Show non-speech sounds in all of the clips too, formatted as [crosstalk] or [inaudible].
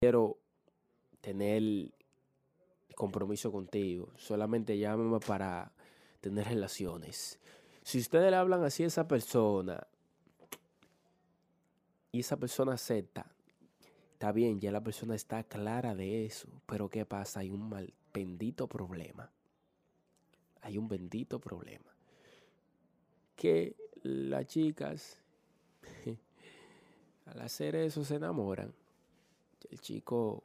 Quiero tener compromiso contigo. Solamente llámame para tener relaciones. Si ustedes le hablan así a esa persona y esa persona acepta, está bien, ya la persona está clara de eso. Pero ¿qué pasa? Hay un mal bendito problema. Hay un bendito problema. Que las chicas, [laughs] al hacer eso, se enamoran el chico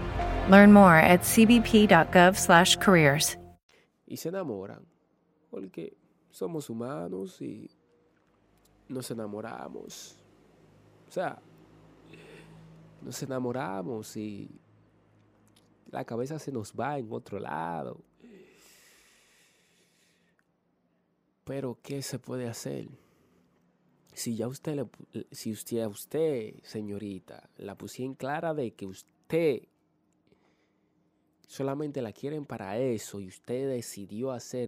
Learn more at cbp.gov/careers. Y se enamoran porque somos humanos y nos enamoramos. O sea, nos enamoramos y la cabeza se nos va en otro lado. Pero ¿qué se puede hacer? Si ya usted le, si usted usted, señorita, la pusieron clara de que usted solamente la quieren para eso y usted decidió hacer